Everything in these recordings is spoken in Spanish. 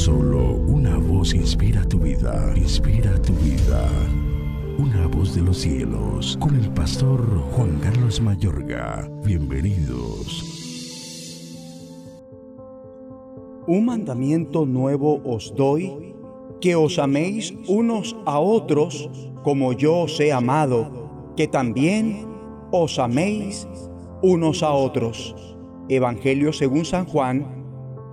Solo una voz inspira tu vida, inspira tu vida. Una voz de los cielos, con el pastor Juan Carlos Mayorga. Bienvenidos. Un mandamiento nuevo os doy, que os améis unos a otros como yo os he amado, que también os améis unos a otros. Evangelio según San Juan,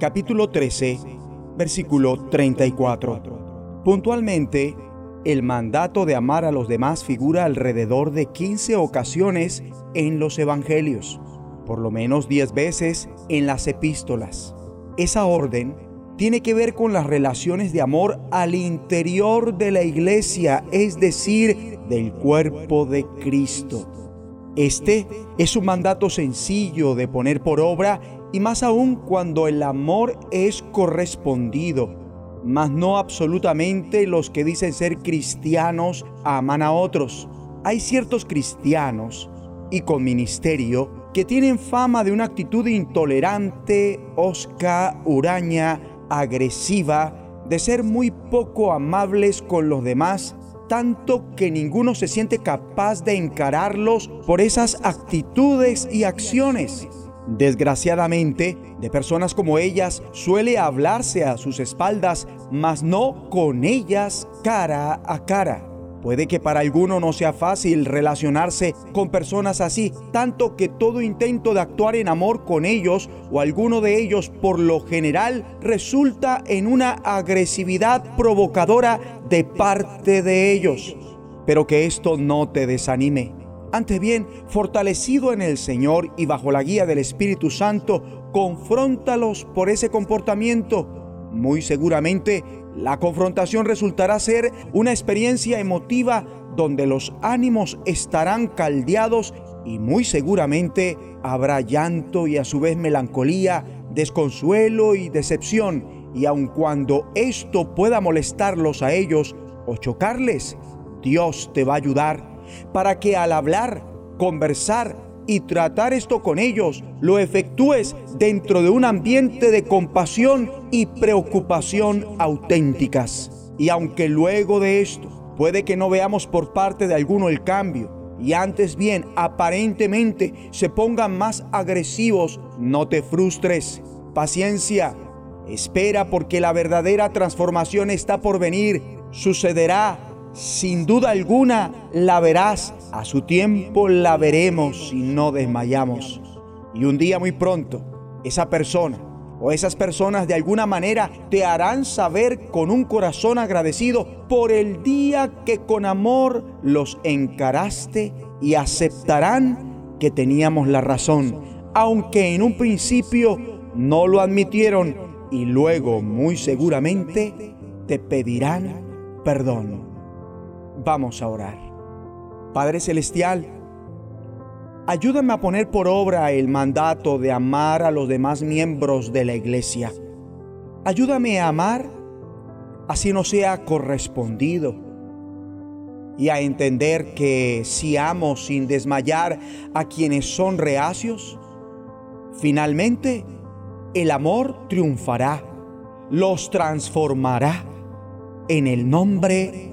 capítulo 13, versículo 34. Puntualmente, el mandato de amar a los demás figura alrededor de 15 ocasiones en los Evangelios, por lo menos 10 veces en las epístolas. Esa orden tiene que ver con las relaciones de amor al interior de la iglesia, es decir, del cuerpo de Cristo. Este es un mandato sencillo de poner por obra y más aún cuando el amor es correspondido, mas no absolutamente los que dicen ser cristianos aman a otros. Hay ciertos cristianos y con ministerio que tienen fama de una actitud intolerante, osca, huraña, agresiva, de ser muy poco amables con los demás tanto que ninguno se siente capaz de encararlos por esas actitudes y acciones. Desgraciadamente, de personas como ellas suele hablarse a sus espaldas, mas no con ellas cara a cara. Puede que para alguno no sea fácil relacionarse con personas así, tanto que todo intento de actuar en amor con ellos o alguno de ellos por lo general resulta en una agresividad provocadora de parte de ellos. Pero que esto no te desanime. Antes bien, fortalecido en el Señor y bajo la guía del Espíritu Santo, confróntalos por ese comportamiento. Muy seguramente la confrontación resultará ser una experiencia emotiva donde los ánimos estarán caldeados y muy seguramente habrá llanto y a su vez melancolía, desconsuelo y decepción. Y aun cuando esto pueda molestarlos a ellos o chocarles, Dios te va a ayudar para que al hablar, conversar y tratar esto con ellos, lo efectúes dentro de un ambiente de compasión y preocupación auténticas. Y aunque luego de esto puede que no veamos por parte de alguno el cambio, y antes bien aparentemente se pongan más agresivos, no te frustres. Paciencia, espera porque la verdadera transformación está por venir, sucederá sin duda alguna la verás, a su tiempo la veremos si no desmayamos. Y un día muy pronto, esa persona o esas personas de alguna manera te harán saber con un corazón agradecido por el día que con amor los encaraste y aceptarán que teníamos la razón, aunque en un principio no lo admitieron y luego muy seguramente te pedirán perdón. Vamos a orar. Padre Celestial, ayúdame a poner por obra el mandato de amar a los demás miembros de la iglesia. Ayúdame a amar así no sea correspondido y a entender que si amo sin desmayar a quienes son reacios, finalmente el amor triunfará, los transformará en el nombre